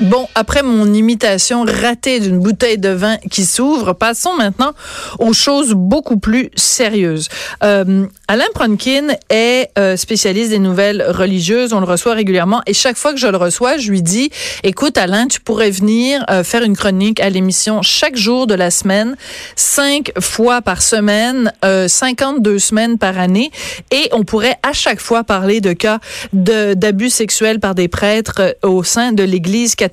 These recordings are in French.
Bon, après mon imitation ratée d'une bouteille de vin qui s'ouvre, passons maintenant aux choses beaucoup plus sérieuses. Euh, Alain Pronkin est euh, spécialiste des nouvelles religieuses. On le reçoit régulièrement et chaque fois que je le reçois, je lui dis "Écoute, Alain, tu pourrais venir euh, faire une chronique à l'émission chaque jour de la semaine, cinq fois par semaine, euh, 52 semaines par année, et on pourrait à chaque fois parler de cas d'abus sexuels par des prêtres euh, au sein de l'Église catholique."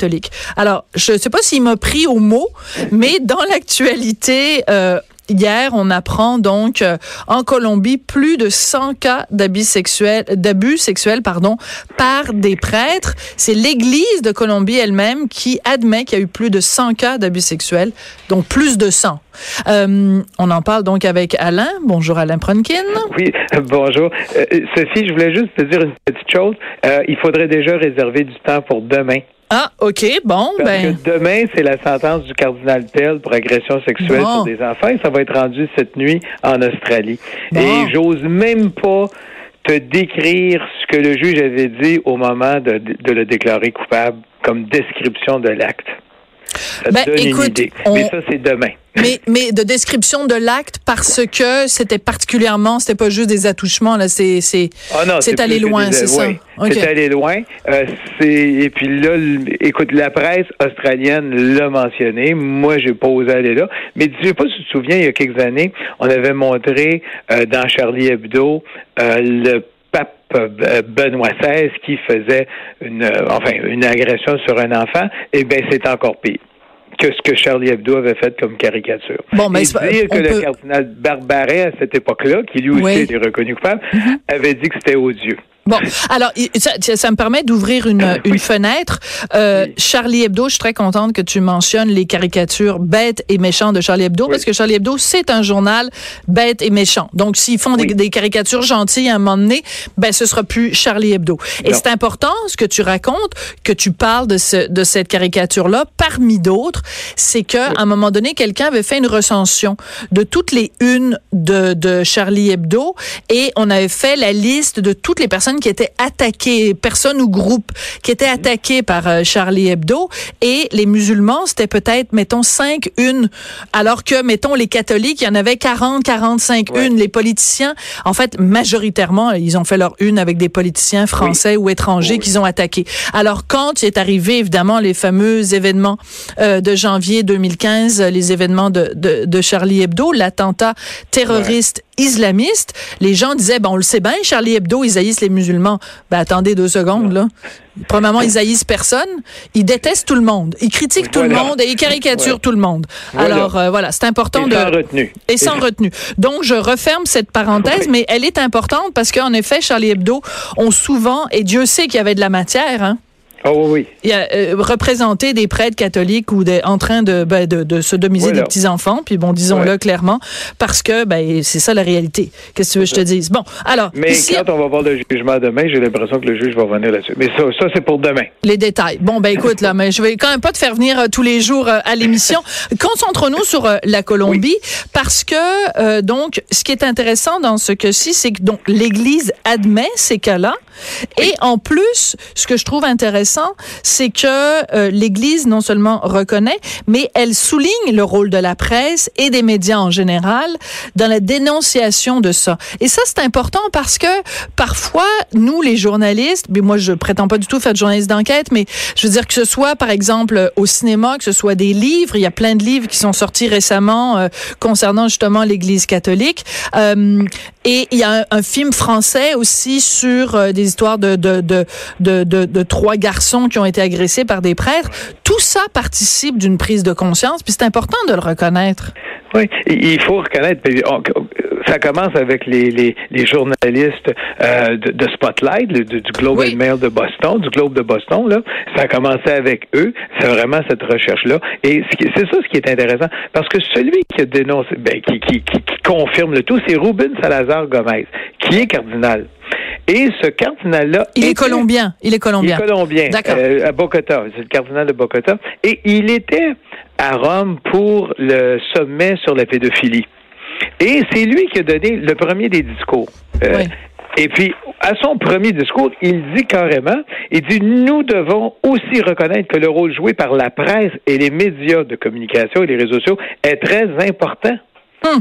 Alors, je ne sais pas s'il m'a pris au mot, mais dans l'actualité, euh, Hier, on apprend donc euh, en Colombie plus de 100 cas d'abus sexuels, pardon, par des prêtres. C'est l'Église de Colombie elle-même qui admet qu'il y a eu plus de 100 cas d'abus sexuels, donc plus de 100. Euh, on en parle donc avec Alain. Bonjour Alain Pronkin. Oui, bonjour. Sophie, je voulais juste te dire une petite chose. Il faudrait déjà réserver du temps pour demain. Ah, OK, bon, Parce ben. que demain, c'est la sentence du cardinal Pell pour agression sexuelle Bon. sur des enfants et ça va être rendu cette nuit en Australie. Bon. Et j'ose même pas te décrire ce que le juge avait dit au moment de, de le déclarer coupable comme description de l'acte. Ça te Ben, une écoute, idée. on- Mais ça, c'est demain. Mais, mais de description de l'acte parce que c'était particulièrement, c'était pas juste des attouchements, là, c'est, c'est, non, c'est allé loin, c'est ça. oui. C'est allé loin. Euh, c'est et puis là, écoute, la presse australienne l'a mentionné. Moi, j'ai pas osé aller là. Mais je sais pas si tu te souviens, il y a quelques années, on avait montré euh, dans Charlie Hebdo euh, le Benoît XVI qui faisait une euh, enfin une agression sur un enfant. Eh bien, c'est encore pire que ce que Charlie Hebdo avait fait comme caricature. Bon, mais pas- dire que le cardinal Barbaret, à cette époque-là, qui lui aussi Oui. Été reconnu coupable, avait dit que c'était odieux. Bon, alors ça, ça me permet d'ouvrir une, une fenêtre. Euh, Oui. Charlie Hebdo, je suis très contente que tu mentionnes les caricatures bêtes et méchantes de Charlie Hebdo, Oui. parce que Charlie Hebdo, c'est un journal bête et méchant. Donc, s'ils font des, caricatures gentilles à un moment donné, ben ce sera plus Charlie Hebdo. Et c'est important ce que tu racontes, que tu parles de, ce, de cette caricature-là, parmi d'autres, c'est que à un moment donné, quelqu'un avait fait une recension de toutes les unes de, de Charlie Hebdo et on avait fait la liste de toutes les personnes qui étaient attaquées, personnes ou groupes qui étaient attaquées par euh, Charlie Hebdo et les musulmans, c'était peut-être, mettons, cinq unes, alors que, mettons, les catholiques, il y en avait 40, 45 Ouais. unes. Les politiciens, en fait, majoritairement, ils ont fait leur une avec des politiciens français ou étrangers Oui. qu'ils ont attaqués. Alors, quand il est arrivé, évidemment, les fameux événements euh, de janvier 2015, euh, les événements de, de, de Charlie Hebdo, l'attentat terroriste islamiste, les gens disaient, bon, on le sait bien, Charlie Hebdo, ils haïssent les musulmans. Ben, attendez deux secondes, là. Premièrement, ils haïssent personne. Ils détestent tout le monde. Ils critiquent tout le monde et ils caricaturent tout le monde. Voilà. Alors, euh, voilà, c'est important Et de... sans retenue. Et sans retenue. Donc, je referme cette parenthèse, Oui. mais elle est importante parce qu'en effet, Charlie Hebdo ont souvent, et Dieu sait qu'il y avait de la matière, hein, Oh oui, il y a euh, représenté des prêtres catholiques ou des, en train de, ben, de, de sodomiser Voilà. des petits enfants, puis bon, disons-le Ouais. clairement, parce que ben c'est ça la réalité. Qu'est-ce que tu veux que je te dise? Bon, alors Mais ici, quand on va voir le jugement demain, j'ai l'impression que le juge va revenir là-dessus. Mais ça, ça c'est pour demain. les détails. Bon, ben écoute, là, mais je vais quand même pas te faire venir euh, tous les jours euh, à l'émission. Concentrons-nous sur euh, la Colombie, parce que, euh, donc, ce qui est intéressant dans ce cas-ci, c'est que donc l'Église admet ces cas-là. Et en plus, ce que je trouve intéressant, c'est que euh, l'Église non seulement reconnaît, mais elle souligne le rôle de la presse et des médias en général dans la dénonciation de ça. Et ça, c'est important parce que parfois, nous, les journalistes, mais moi, je prétends pas du tout faire de journaliste d'enquête, mais je veux dire que ce soit, par exemple, au cinéma, que ce soit des livres, il y a plein de livres qui sont sortis récemment euh, concernant justement l'Église catholique. Euh, et il y a un, un film français aussi sur euh, des histoires de de, de, de, de, de trois garçons qui ont été agressés par des prêtres. Tout ça participe d'une prise de conscience, puis c'est important de le reconnaître. Oui, il faut reconnaître. ça commence avec les, les, les journalistes euh, de, de Spotlight, le- du, Globe Oui. Mail de Boston, du Globe de Boston. Là, ça a commencé avec eux. C'est vraiment cette recherche-là. Et c'est ça ce qui est intéressant, parce que celui qui a dénoncé, ben, qui, qui, qui, qui confirme le tout, c'est Ruben Salazar Gomez, qui est cardinal. Et ce cardinal-là, Il est colombien. Il est Il colombien. est colombien, D'accord. euh, à Bogota. C'est le cardinal de Bogota. Et il était à Rome pour le sommet sur la pédophilie. Et c'est lui qui a donné le premier des discours. Euh, Oui. Et puis, à son premier discours, il dit carrément, il dit, nous devons aussi reconnaître que le rôle joué par la presse et les médias de communication et les réseaux sociaux est très important. Hum.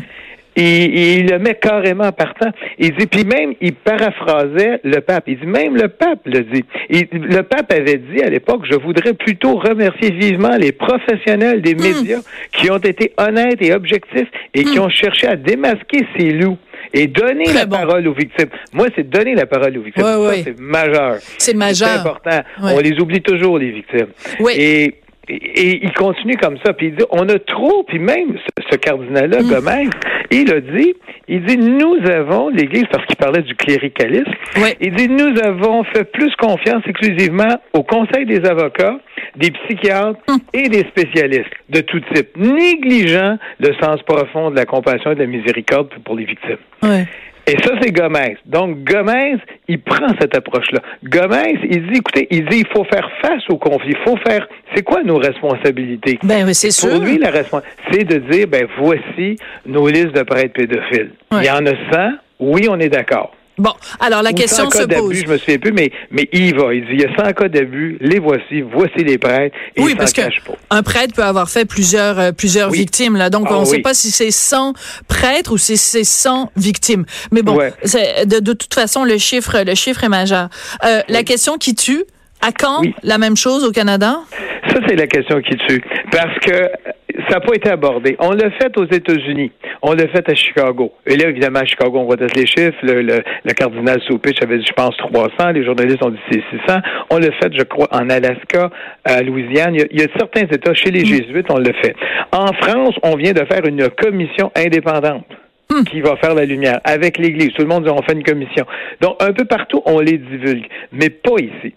Il, il le met carrément partant. Il dit, puis même, il paraphrasait le pape. Il dit, même le pape le dit. Il- le pape avait dit à l'époque, je voudrais plutôt remercier vivement les professionnels des médias qui ont été honnêtes et objectifs et qui ont cherché à démasquer ces loups et donner Très la bon. parole aux victimes. Moi, c'est donner la parole aux victimes. Ouais, Ça, ouais. c'est majeur. C'est majeur. C'est important. Ouais. On les oublie toujours, les victimes. Oui. Et, et, et il continue comme ça, puis il dit, on a trop, puis même ce, ce cardinal-là, Mm. Gomez, il a dit, il dit, nous avons, l'Église, parce qu'il parlait du cléricalisme, Oui. il dit, nous avons fait plus confiance exclusivement au Conseil des avocats, des psychiatres Mm. et des spécialistes de tout type, négligeant le sens profond de la compassion et de la miséricorde pour les victimes. Et ça, c'est Gomez. Donc, Gomez, il prend cette approche-là. Gomez, il dit, écoutez, il dit, il faut faire face au conflit. Il faut faire, c'est quoi nos responsabilités? Ben oui, c'est sûr. Pour lui, la responsabilité, c'est de dire, ben, voici nos listes de prêtres pédophiles. Ouais. Il y en a 100. Oui, on est d'accord. Bon, alors la Ou question 100 cas se pose. je me souviens plus, mais, mais il va. Il dit, il y a 100 cas d'abus, les voici, voici les prêtres, et Oui, parce s'en que cache pas. un prêtre peut avoir fait plusieurs euh, plusieurs Oui. victimes là, donc Ah on ne sait pas si c'est 100 prêtres ou si c'est 100 victimes. Mais bon, Ouais. de toute façon le chiffre le chiffre est majeur. Euh, La question qui tue, à quand Oui. la même chose au Canada? Ça, c'est la question qui tue. Parce que ça n'a pas été abordé. On l'a fait aux États-Unis. On l'a fait à Chicago. Et là, évidemment, à Chicago, on voit tous les chiffres. Le, le, le cardinal Soupich avait dit, je pense, 300. Les journalistes ont dit c'est 600. On l'a fait, je crois, en Alaska, à Louisiane. Il y a, il y a certains États, chez les Jésuites, on l'a fait. En France, on vient de faire une commission indépendante qui va faire la lumière avec l'Église. Tout le monde dit on fait une commission. Donc, un peu partout, on les divulgue, mais pas ici.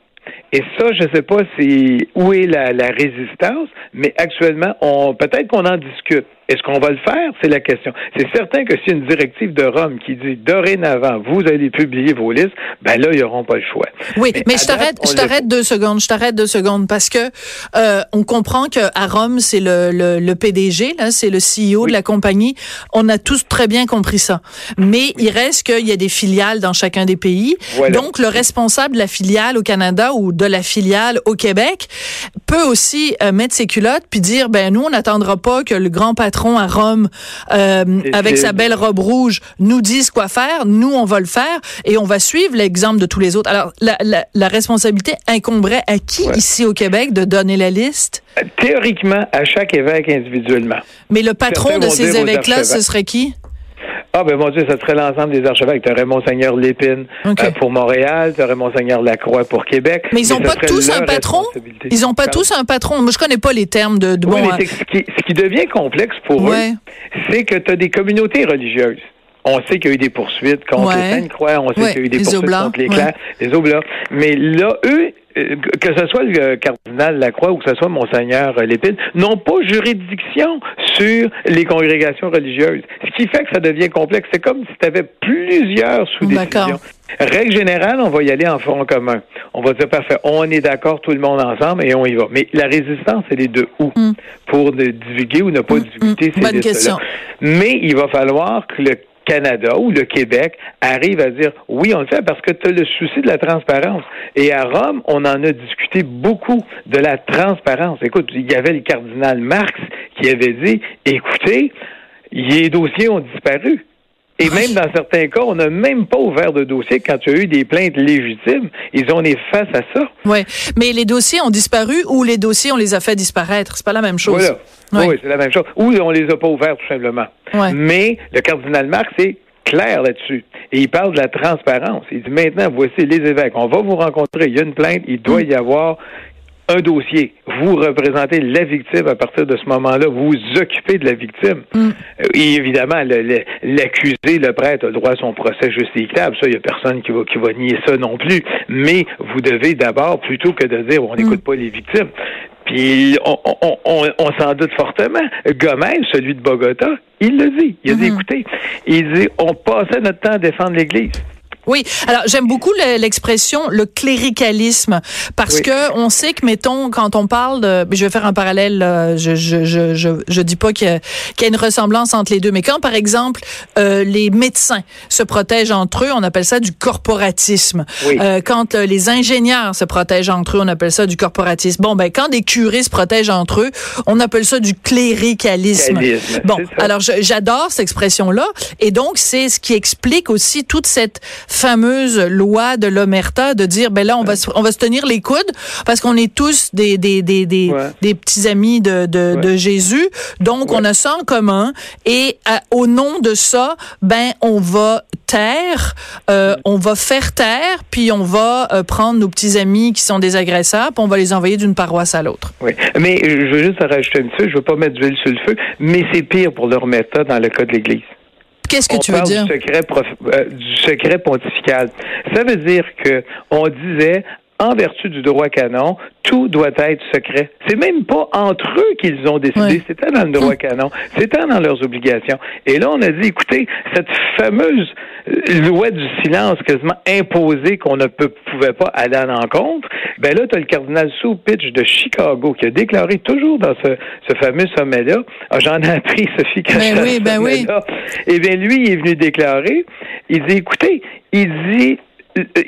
Et ça, je ne sais pas si où est la, la résistance, mais actuellement, on peut-être qu'on en discute. Est-ce qu'on va le faire? C'est la question. C'est certain que a une directive de Rome qui dit dorénavant, vous allez publier vos listes, ben là, ils n'auront pas le choix. Oui, mais, je t'arrête, je t'arrête deux secondes, je t'arrête deux secondes parce que euh, on comprend que à Rome c'est le, le, le PDG là, c'est le CEO de la compagnie. On a tous très bien compris ça, mais il reste qu'il y a des filiales dans chacun des pays. Voilà. Donc le responsable de la filiale au Canada ou de la filiale au Québec peut aussi euh, mettre ses culottes puis dire ben nous on n'attendra pas que le grand patron à Rome euh, avec sa belle robe rouge nous dise quoi faire. Nous on va le faire et on va suivre l'exemple de tous les autres. Alors la, la, la responsabilité incomberait à qui Ouais. ici au Québec de donner la liste? Théoriquement, à chaque évêque individuellement. Mais le patron Certains de ces évêques-là, ce serait qui? Ah, ben mon Dieu, ça serait l'ensemble des archevêques. Tu aurais Monseigneur Lépine euh, pour Montréal, tu aurais Monseigneur Lacroix pour Québec. Mais ils ont ça pas tous un patron? Ils ont pas tous un patron? Moi je connais pas les termes de, de Oui, bon. mais que ce, qui, ce qui devient complexe pour Ouais. eux, c'est que tu as des communautés religieuses. On sait qu'il y a eu des poursuites contre Ouais. les Sainte-Croix, on sait Ouais, qu'il y a eu des les poursuites Oblats, contre les ouais. les oblats. Mais là, eux, euh, que ce soit le cardinal Lacroix ou que ce soit Monseigneur Lépine, n'ont pas juridiction sur les congrégations religieuses. Ce qui fait que ça devient complexe. C'est comme si tu avais plusieurs sous-décisions. Règle générale, on va y aller en front commun. On va dire, parfait, on est d'accord tout le monde ensemble et on y va. Mais la résistance, elle est de où? Mm. Pour divulguer ou ne pas divulguer ces Bonne question. Mais il va falloir que le Canada ou le Québec arrive à dire oui, on le fait parce que tu as le souci de la transparence. Et à Rome, on en a discuté beaucoup de la transparence. Écoute, il y avait le cardinal Marx qui avait dit écoutez, les dossiers ont disparu. Et même dans certains cas, on n'a même pas ouvert de dossier quand il y a eu des plaintes légitimes. Ils ont est face à ça. Ouais. Mais les dossiers ont disparu ou les dossiers on les a fait disparaître. C'est pas la même chose. Voilà. Ouais. Oui, c'est la même chose. Ou on les a pas ouverts tout simplement. Ouais. Mais le cardinal Marx est clair là-dessus. Et il parle de la transparence. Il dit maintenant, voici les évêques. On va vous rencontrer. Il y a une plainte. Il doit y avoir un dossier. Vous représentez la victime à partir de ce moment-là. Vous vous occupez de la victime. Mm. Euh, Et évidemment, le- le- l'accusé, le, prêtre, a le droit à son procès juste et équitable. Ça, il n'y a personne qui va, qui va nier ça non plus. Mais vous devez d'abord, plutôt que de dire on n'écoute pas les victimes, puis on, on, on, on s'en doute fortement. Gomez, celui de Bogota, il le dit. Il a dit, Mhm. écoutez, il dit, on passait notre temps à défendre l'Église. Oui, alors j'aime beaucoup l'expression le cléricalisme parce que on sait que mettons quand on parle de je vais faire un parallèle je je je je, je dis pas qu'il y, y, a une ressemblance entre les deux mais quand par exemple euh, les médecins se protègent entre eux, on appelle ça du corporatisme. Oui. Euh, quand euh, les ingénieurs se protègent entre eux, on appelle ça du corporatisme. Bon ben quand des curés se protègent entre eux, on appelle ça du cléricalisme. bon, alors j'adore cette expression là et donc c'est ce qui explique aussi toute cette fameuse loi de l'omerta de dire ben là on va se, on va se tenir les coudes parce qu'on est tous des des des des, des petits amis de de, de Jésus. Donc on a ça en commun et au nom de ça ben on va taire euh, on va faire taire puis on va euh, prendre nos petits amis qui sont des agresseurs puis on va les envoyer d'une paroisse à l'autre. Oui, mais je veux juste rajouter un petit je veux pas mettre d'huile sur le feu, mais c'est pire pour l'omerta dans le cas de l'Église. Qu'est-ce que tu veux dire? Du secret, euh, du secret pontifical. Ça veut dire que on disait en vertu du droit canon, tout doit être secret. C'est même pas entre eux qu'ils ont décidé, c'était dans le droit hum. canon, c'était dans leurs obligations. Et là, on a dit, écoutez, cette fameuse loi du silence quasiment imposée qu'on ne peut, pouvait pas aller à l'encontre, ben là, tu as le cardinal Soupitch de Chicago qui a déclaré toujours dans ce, ce fameux sommet-là, ah, j'en ai appris, Sophie, quand ben oui, ben oui. Eh bien, lui, il est venu déclarer, il dit, écoutez, il dit,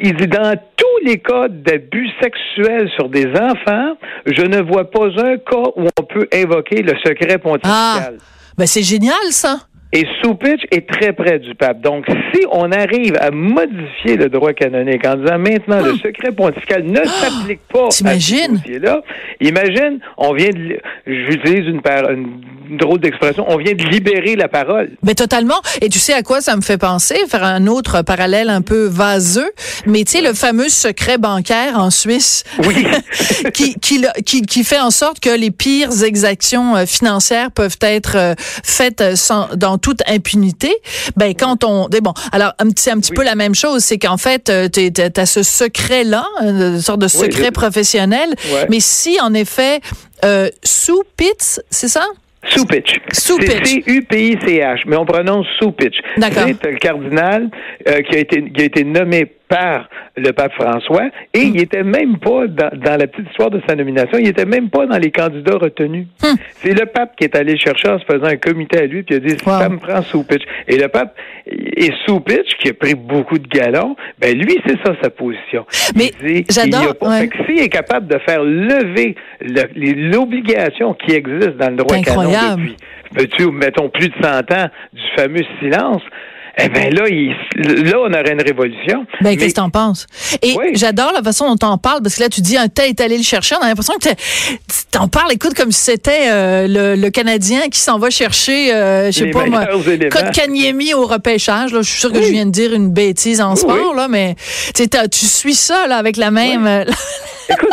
il dit dans tous les cas d'abus sexuels sur des enfants, je ne vois pas un cas où on peut invoquer le secret pontifical. Ah, ben c'est génial ça. Et Soupitch est très près du pape. Donc, si on arrive à modifier le droit canonique en disant maintenant le ah! secret pontifical ne ah! s'applique pas à ce là imagine, on vient de, j'utilise une, une, drôle d'expression, on vient de libérer la parole. Mais totalement. Et tu sais à quoi ça me fait penser? Faire un autre parallèle un peu vaseux, mais tu sais, le fameux secret bancaire en Suisse. Oui. qui, qui, qui, qui, fait en sorte que les pires exactions euh, financières peuvent être euh, faites euh, sans, dans toute impunité, ben quand on bon, alors c'est un petit peu la même chose, c'est qu'en fait tu as ce secret là, une sorte de secret professionnel, mais si en effet euh, sous Pitts, c'est ça? Soupitch. Soupitch. C'est C-U-P-I-C-H, mais on prononce Soupitch. D'accord. C'est le cardinal euh, qui, a été, qui a été nommé par le pape François et hmm. il était même pas dans, dans, la petite histoire de sa nomination, il était même pas dans les candidats retenus. Hmm. C'est le pape qui est allé chercher en se faisant un comité à lui puis il a dit ça me prend Soupitch. Et le pape et Soupitch qui a pris beaucoup de galons, ben lui c'est ça sa position. Mais j'adore. Ouais. S'il est capable de faire lever l'obligation qui existe dans le droit canon depuis, mettons plus de 100 ans du fameux silence, eh bien là, là, on aurait une révolution. Ben, qu'est-ce que t'en penses? Et j'adore la façon dont t'en parles, parce que là, tu dis un tel est allé le chercher. On a l'impression que t'en parles, écoute, comme si c'était euh, le, Canadien qui s'en va chercher, euh, je sais pas moi, Code Kanyemi au repêchage. Là, je suis sûr que je viens de dire une bêtise en sport, là, mais tu suis ça là, avec la même... Écoute,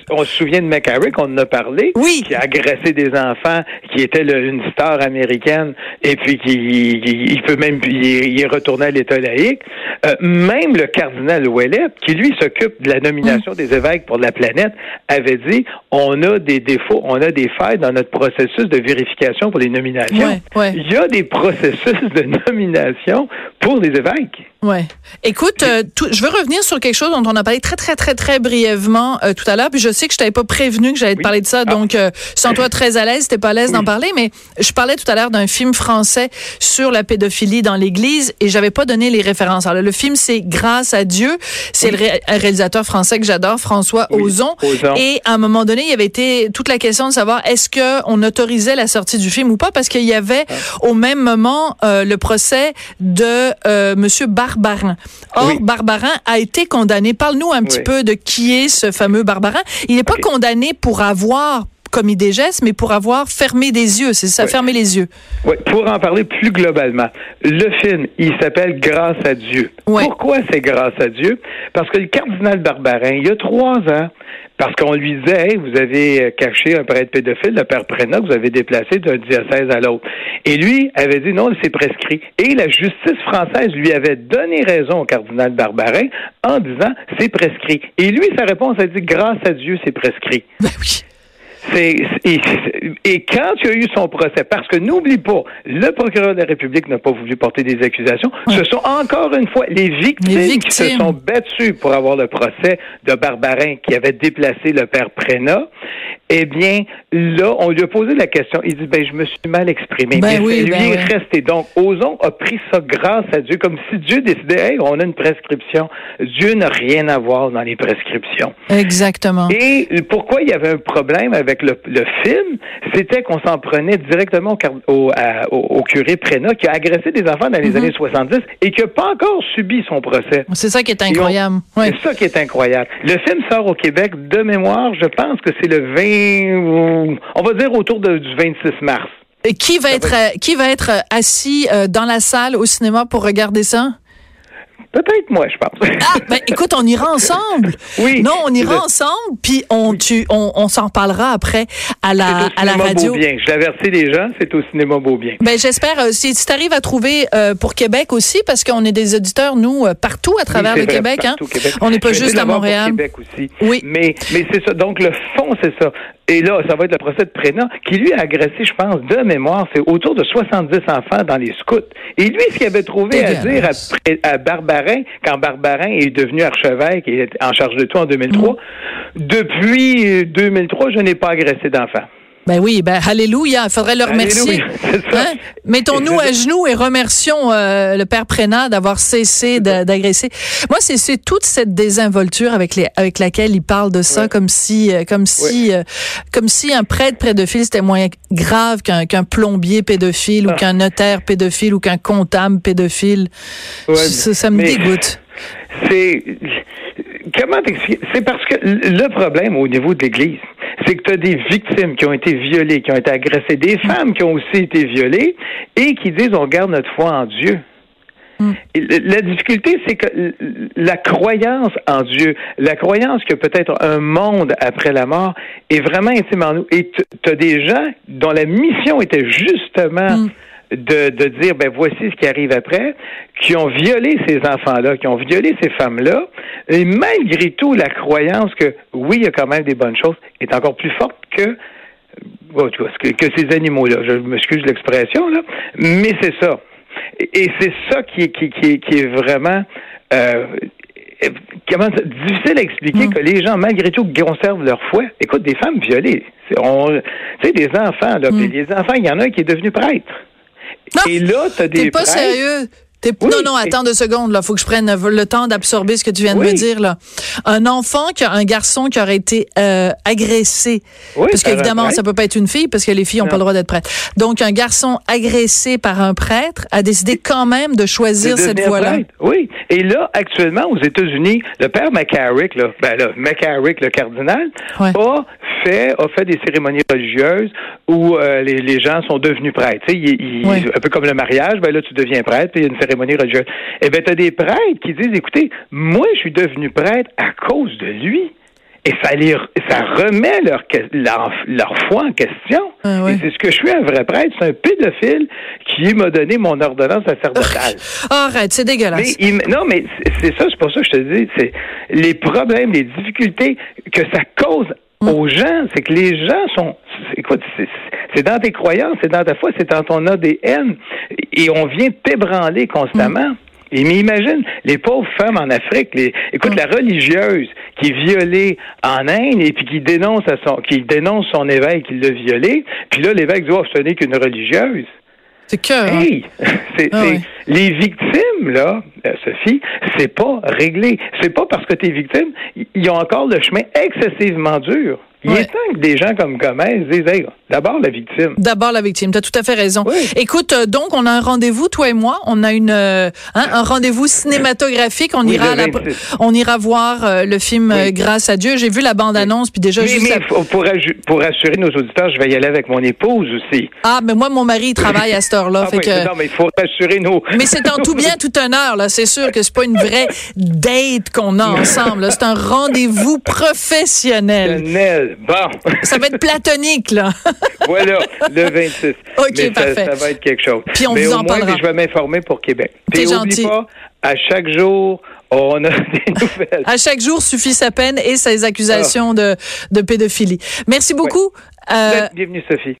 on se souvient de McCarrick, on en a parlé, oui. qui a agressé des enfants, qui était une star américaine, et puis qui il peut même il est, retourné à l'État laïque. Euh, même le cardinal Ouellet, qui lui s'occupe de la nomination des évêques pour la planète, avait dit on a des défauts, on a des failles dans notre processus de vérification pour les nominations. Il y a des processus de nomination pour les évêques. Ouais. Écoute, euh, je veux revenir sur quelque chose dont on a parlé très très très très brièvement euh, tout à l'heure. Puis je sais que je t'avais pas prévenu que j'allais te parler de ça, ah. donc euh, sens-toi très à l'aise. T'es pas à l'aise d'en parler, mais je parlais tout à l'heure d'un film français sur la pédophilie dans l'Église et j'avais pas donné les références. Alors le film c'est Grâce à Dieu. C'est le réalisateur français que j'adore, François Ozon. Et à un moment donné, il y avait été toute la question de savoir est-ce que on autorisait la sortie du film ou pas? Parce qu'il y avait ah. au même moment le procès de Monsieur Bar Barbarin. Or, Barbarin a été condamné. Parle-nous un petit peu de qui est ce fameux Barbarin. Il n'est pas condamné pour avoir commis des gestes, mais pour avoir fermé des yeux. C'est ça, fermer les yeux. Oui, pour en parler plus globalement, le film, il s'appelle Grâce à Dieu. Pourquoi c'est Grâce à Dieu? Parce que le cardinal Barbarin, il y a trois ans, parce qu'on lui disait, vous avez caché un prêtre pédophile, le père Prénoc, vous avez déplacé d'un diocèse à l'autre. Et lui avait dit non, c'est prescrit. Et la justice française lui avait donné raison au cardinal Barbarin en disant c'est prescrit. Et lui, sa réponse a dit grâce à Dieu, c'est prescrit. Ben c'est et quand il y a eu son procès, parce que n'oublie pas, le procureur de la République n'a pas voulu porter des accusations, ce sont encore une fois les victimes, qui se sont battues pour avoir le procès de Barbarin qui avait déplacé le père Prénat. Eh bien, là, on lui a posé la question. Il dit, ben, je me suis mal exprimé. Ben oui, lui ben est resté. Donc, Ozon a pris ça grâce à Dieu, comme si Dieu décidait, hey, on a une prescription. Dieu n'a rien à voir dans les prescriptions. Exactement. Et pourquoi il y avait un problème avec le, le film, c'était qu'on s'en prenait directement au, car- au, à- au- au curé Prénat qui a agressé des enfants dans les Mhm. années 70 et qui n'a pas encore subi son procès. C'est ça qui est incroyable. C'est ça qui est incroyable. Le film sort au Québec de mémoire, je pense que c'est le 20, on va dire autour de- du 26 mars. Et qui va être euh, qui va être euh, assis euh, dans la salle au cinéma pour regarder ça? Peut-être moi, je pense. Ah ben écoute, on ira ensemble. Oui. Non, on ira Le- ensemble, puis on tu on, on s'en parlera après à la au à la radio. Beaubien. Je l'avertis les gens, c'est au cinéma Beaubien. Ben j'espère euh, si, tu arrives à trouver euh, pour Québec aussi parce qu'on est des auditeurs nous euh, partout à travers Oui, le vrai, Québec hein. Québec. On n'est pas Je juste à l'avoir pour Montréal. Québec aussi. Oui. Mais, mais c'est ça. Donc, le fond, c'est ça. Et là, ça va être le procès de Prénat, qui lui a agressé, je pense, de mémoire, c'est autour de 70 enfants dans les scouts. Et lui, ce qu'il avait trouvé à dire à, à Barbarin, quand Barbarin est devenu archevêque et est en charge de tout en 2003, Mm. depuis euh, 2003, je n'ai pas agressé d'enfants. Ben oui, ben alléluia, il faudrait le remercier. Hein? Mettons-nous à genoux et remercions euh, le père Prénat d'avoir cessé d'agresser. Moi, c'est toute cette désinvolture avec les avec laquelle il parle de ça, Ouais. comme si euh, comme si euh, comme si un prêtre pédophile c'était moins grave qu'un qu'un plombier pédophile ou Ah. qu'un notaire pédophile ou qu'un comptable pédophile. Ouais, ça, ça me mais- dégoûte. C'est comment t'expliquer? C'est parce que le problème au niveau de l'Église, c'est que tu as des victimes qui ont été violées, qui ont été agressées, des femmes qui ont aussi été violées et qui disent on garde notre foi en Dieu. Mm. Et le- La difficulté, c'est que la croyance en Dieu, la croyance que peut-être un monde après la mort est vraiment intime en nous. Et tu as des gens dont la mission était justement Mm. De, de dire, ben voici ce qui arrive après, qui ont violé ces enfants-là, qui ont violé ces femmes-là, et malgré tout, la croyance que oui, il y a quand même des bonnes choses est encore plus forte que bon, tu vois, que, que ces animaux-là. Je m'excuse l'expression, là, mais c'est ça. Et, c'est ça qui est, qui, qui qui est vraiment euh, comment ça- difficile à expliquer Mm. que les gens, malgré tout, conservent leur foi. Écoute, des femmes violées, tu sais, des enfants, là, Mm. les enfants, il y en a un qui est devenu prêtre. Non, Et là, tu as des T'es pas prêtres- sérieux. Oui, non, non, attends deux secondes. Là, faut que je prenne le temps d'absorber ce que tu viens de me dire. Là, un enfant qui a un garçon qui aurait été euh, agressé, Oui, parce qu'évidemment, ça peut pas être une fille, parce que les filles ont Non. pas le droit d'être prêtres. Donc, un garçon agressé par un prêtre a décidé quand même de choisir de cette voie-là. Oui. Et là, actuellement, aux États-Unis, le père McCarrick, là, ben là, McCarrick, le cardinal, Ouais. a fait, a fait des cérémonies religieuses où euh, les, les gens sont devenus prêtres. Il- il- un peu comme le mariage, ben là, tu deviens prêtre, puis il y a une cérémonie religieuse. Eh ben, tu as des prêtres qui disent, écoutez, moi, je suis devenu prêtre à cause de lui. Et ça, les, ça remet leur, leur, leur foi en question. Ah ouais. Et c'est ce que je suis un vrai prêtre. C'est un pédophile qui m'a donné mon ordonnance sacerdotale. Arrête, c'est Mais dégueulasse. il non, mais c'est ça, c'est pour ça que je te dis, c'est les problèmes, les difficultés que ça cause Mm. aux gens, c'est que les gens sont, écoute, c'est- dans tes croyances, c'est dans ta foi, c'est dans ton ADN, et on vient t'ébranler constamment. Mm. Et mais imagine les pauvres femmes en Afrique. Les, écoute, Mm. la religieuse qui est violée en Inde et puis qui dénonce à son, qui dénonce son évêque qui l'a violée. Puis là, l'évêque dit, oh, ce n'est qu'une religieuse. C'est que. Hey, c'est, Ah ouais. les victimes là, euh, Sophie, c'est pas réglé. C'est pas parce que tu es victime, ils ont encore le chemin excessivement dur. Il Ouais. est temps que des gens comme Gomez disent, hey, d'abord la victime. D'abord la victime, tu as tout à fait raison. Oui. Écoute, euh, donc on a un rendez-vous toi et moi, on a une euh, hein, un rendez-vous cinématographique, on Oui, ira le à la- 26. on ira voir euh, le film Oui. Grâce à Dieu. J'ai vu la bande annonce puis déjà Mais, juste mais pour, pour assurer nos auditeurs, je vais y aller avec mon épouse aussi. Ah, mais moi mon mari il travaille à cette heure-là, Ah que Non, mais il faut rassurer nos. mais c'est en tout bien, tout honneur, là. C'est sûr que c'est pas une vraie date qu'on a ensemble. C'est un rendez-vous professionnel. Bon, Ça va être platonique, là. voilà, le 26. OK, mais ça- parfait. Ça, va être quelque chose. Puis on mais vous au en moins, parlera. je vais m'informer pour Québec. Puis oublie gentil. pas, à chaque jour, on a des nouvelles. À chaque jour suffit sa peine et ses accusations de, de pédophilie. Merci beaucoup. Euh, Bienvenue, Sophie.